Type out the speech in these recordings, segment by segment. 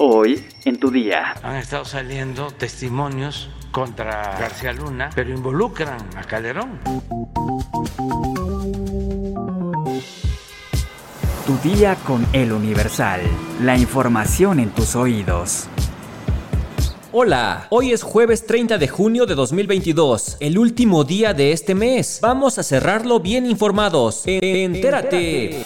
Hoy en tu día. Han estado saliendo testimonios contra García Luna, pero involucran a Calderón. Tu día con el Universal. La información en tus oídos. Hola, hoy es jueves 30 de junio de 2022, el último día de este mes. Vamos a cerrarlo bien informados. Entérate.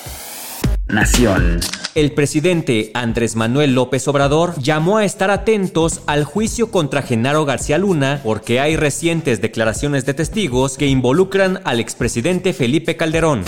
Nación. El presidente Andrés Manuel López Obrador llamó a estar atentos al juicio contra Genaro García Luna porque hay recientes declaraciones de testigos que involucran al expresidente Felipe Calderón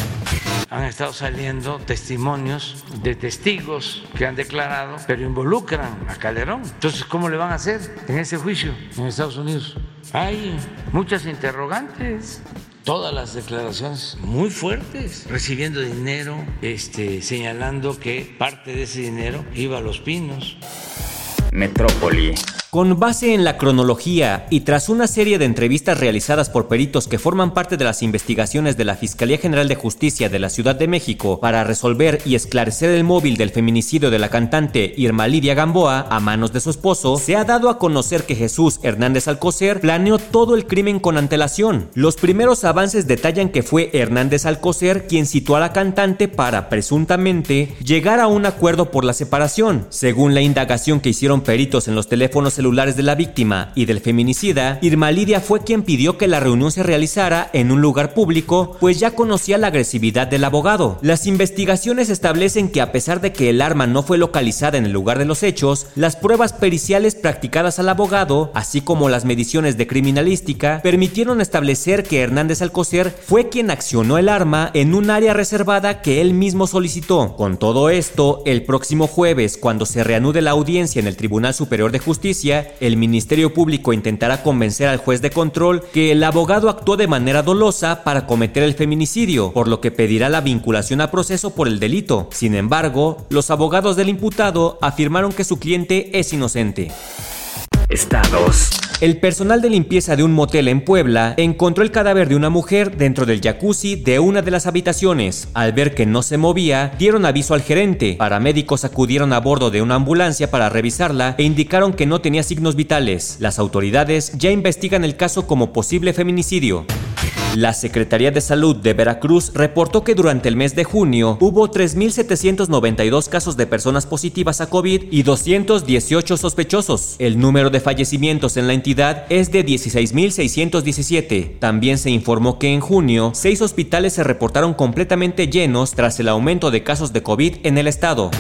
han estado saliendo testimonios de testigos que han declarado, pero involucran a Calderón. Entonces, ¿cómo le van a hacer en ese juicio en Estados Unidos? Hay muchas interrogantes todas las declaraciones muy fuertes, recibiendo dinero, este, señalando que parte de ese dinero iba a los pinos. Metrópoli. Con base en la cronología y tras una serie de entrevistas realizadas por peritos que forman parte de las investigaciones de la Fiscalía General de Justicia de la Ciudad de México para resolver y esclarecer el móvil del feminicidio de la cantante Irma Lidia Gamboa a manos de su esposo, se ha dado a conocer que Jesús Hernández Alcocer planeó todo el crimen con antelación. Los primeros avances detallan que fue Hernández Alcocer quien citó a la cantante para, presuntamente, llegar a un acuerdo por la separación. Según la indagación que hicieron peritos en los teléfonos celulares de la víctima y del feminicida, Irma Lidia fue quien pidió que la reunión se realizara en un lugar público, pues ya conocía la agresividad del abogado. Las investigaciones establecen que a pesar de que el arma no fue localizada en el lugar de los hechos, las pruebas periciales practicadas al abogado, así como las mediciones de criminalística, permitieron establecer que Hernández Alcocer fue quien accionó el arma en un área reservada que él mismo solicitó. Con todo esto, el próximo jueves, cuando se reanude la audiencia en el Tribunal Superior de Justicia, el Ministerio Público intentará convencer al juez de control que el abogado actuó de manera dolosa para cometer el feminicidio, por lo que pedirá la vinculación a proceso por el delito. Sin embargo, los abogados del imputado afirmaron que su cliente es inocente. Estados. El personal de limpieza de un motel en Puebla encontró el cadáver de una mujer dentro del jacuzzi de una de las habitaciones. Al ver que no se movía, dieron aviso al gerente. Paramédicos acudieron a bordo de una ambulancia para revisarla e indicaron que no tenía signos vitales. Las autoridades ya investigan el caso como posible feminicidio. La Secretaría de Salud de Veracruz reportó que durante el mes de junio hubo 3.792 casos de personas positivas a COVID y 218 sospechosos. El número de fallecimientos en la entidad es de 16.617. También se informó que en junio, seis hospitales se reportaron completamente llenos tras el aumento de casos de COVID en el estado.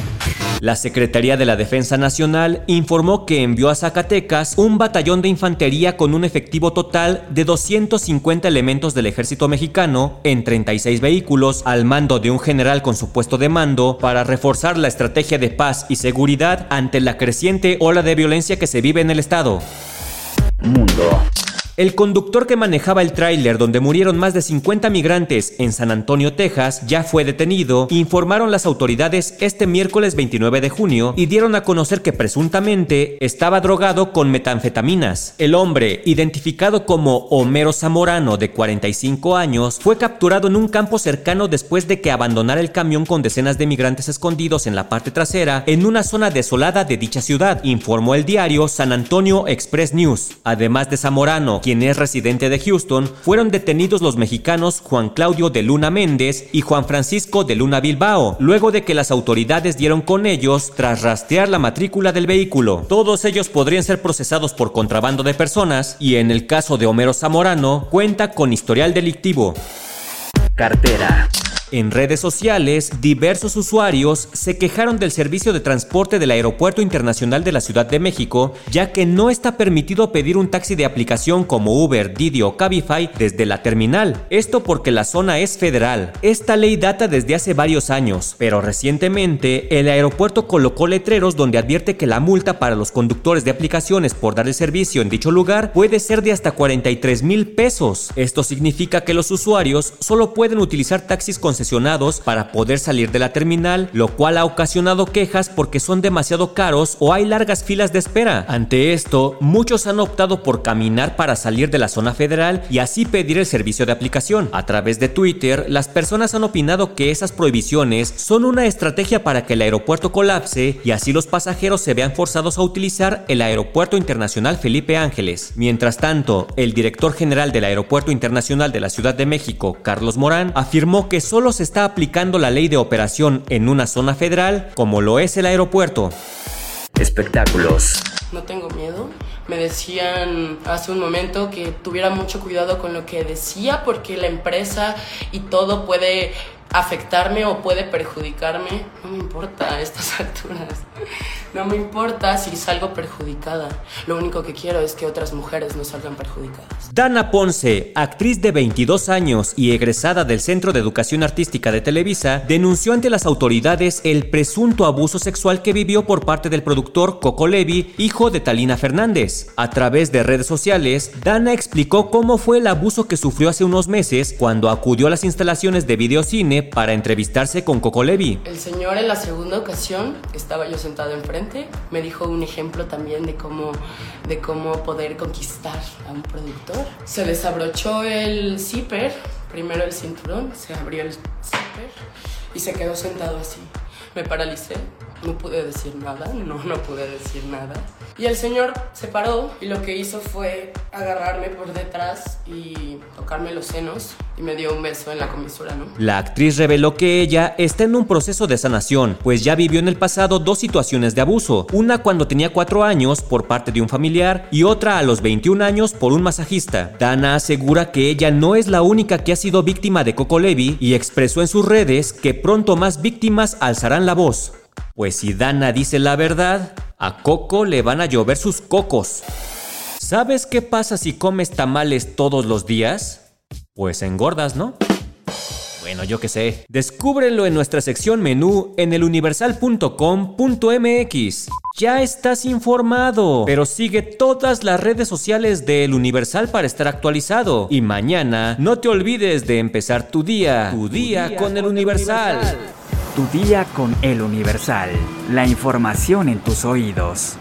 La Secretaría de la Defensa Nacional informó que envió a Zacatecas un batallón de infantería con un efectivo total de 250 elementos del ejército mexicano en 36 vehículos al mando de un general con su puesto de mando para reforzar la estrategia de paz y seguridad ante la creciente ola de violencia que se vive en el estado. Mundo. El conductor que manejaba el tráiler donde murieron más de 50 migrantes en San Antonio, Texas, ya fue detenido, informaron las autoridades este miércoles 29 de junio y dieron a conocer que presuntamente estaba drogado con metanfetaminas. El hombre, identificado como Homero Zamorano de 45 años, fue capturado en un campo cercano después de que abandonara el camión con decenas de migrantes escondidos en la parte trasera en una zona desolada de dicha ciudad, informó el diario San Antonio Express News. Además de Zamorano, quien es residente de Houston, fueron detenidos los mexicanos Juan Claudio de Luna Méndez y Juan Francisco de Luna Bilbao, luego de que las autoridades dieron con ellos tras rastrear la matrícula del vehículo. Todos ellos podrían ser procesados por contrabando de personas y en el caso de Homero Zamorano cuenta con historial delictivo. Cartera. En redes sociales, diversos usuarios se quejaron del servicio de transporte del Aeropuerto Internacional de la Ciudad de México, ya que no está permitido pedir un taxi de aplicación como Uber, Didi o Cabify desde la terminal. Esto porque la zona es federal. Esta ley data desde hace varios años, pero recientemente el aeropuerto colocó letreros donde advierte que la multa para los conductores de aplicaciones por dar el servicio en dicho lugar puede ser de hasta 43 mil pesos. Esto significa que los usuarios solo pueden utilizar taxis concesionarios para poder salir de la terminal, lo cual ha ocasionado quejas porque son demasiado caros o hay largas filas de espera. Ante esto, muchos han optado por caminar para salir de la zona federal y así pedir el servicio de aplicación. A través de Twitter, las personas han opinado que esas prohibiciones son una estrategia para que el aeropuerto colapse y así los pasajeros se vean forzados a utilizar el Aeropuerto Internacional Felipe Ángeles. Mientras tanto, el director general del Aeropuerto Internacional de la Ciudad de México, Carlos Morán, afirmó que solo se está aplicando la ley de operación en una zona federal como lo es el aeropuerto. Espectáculos. No tengo miedo. Me decían hace un momento que tuviera mucho cuidado con lo que decía porque la empresa y todo puede afectarme o puede perjudicarme. No me importa a estas alturas. No me importa si salgo perjudicada. Lo único que quiero es que otras mujeres no salgan perjudicadas. Dana Ponce, actriz de 22 años y egresada del Centro de Educación Artística de Televisa, denunció ante las autoridades el presunto abuso sexual que vivió por parte del productor Coco Levi, hijo de Talina Fernández. A través de redes sociales, Dana explicó cómo fue el abuso que sufrió hace unos meses cuando acudió a las instalaciones de videocine para entrevistarse con Coco Levi. El señor en la segunda ocasión, estaba yo sentado enfrente, me dijo un ejemplo también de cómo, de cómo poder conquistar a un productor. Se desabrochó el zipper, primero el cinturón, se abrió el zipper y se quedó sentado así. Me paralicé, no pude decir nada, no, no pude decir nada. Y el señor se paró y lo que hizo fue agarrarme por detrás y tocarme los senos y me dio un beso en la comisura, ¿no? La actriz reveló que ella está en un proceso de sanación, pues ya vivió en el pasado dos situaciones de abuso, una cuando tenía cuatro años por parte de un familiar y otra a los 21 años por un masajista. Dana asegura que ella no es la única que ha sido víctima de Coco Levi y expresó en sus redes que pronto más víctimas alzarán la voz. Pues si Dana dice la verdad, a Coco le van a llover sus cocos. ¿Sabes qué pasa si comes tamales todos los días? Pues engordas, ¿no? Bueno, yo qué sé. Descúbrelo en nuestra sección menú en eluniversal.com.mx. Ya estás informado, pero sigue todas las redes sociales de Universal para estar actualizado. Y mañana no te olvides de empezar tu día, tu día, con, El Universal. Tu día con El Universal. La información en tus oídos.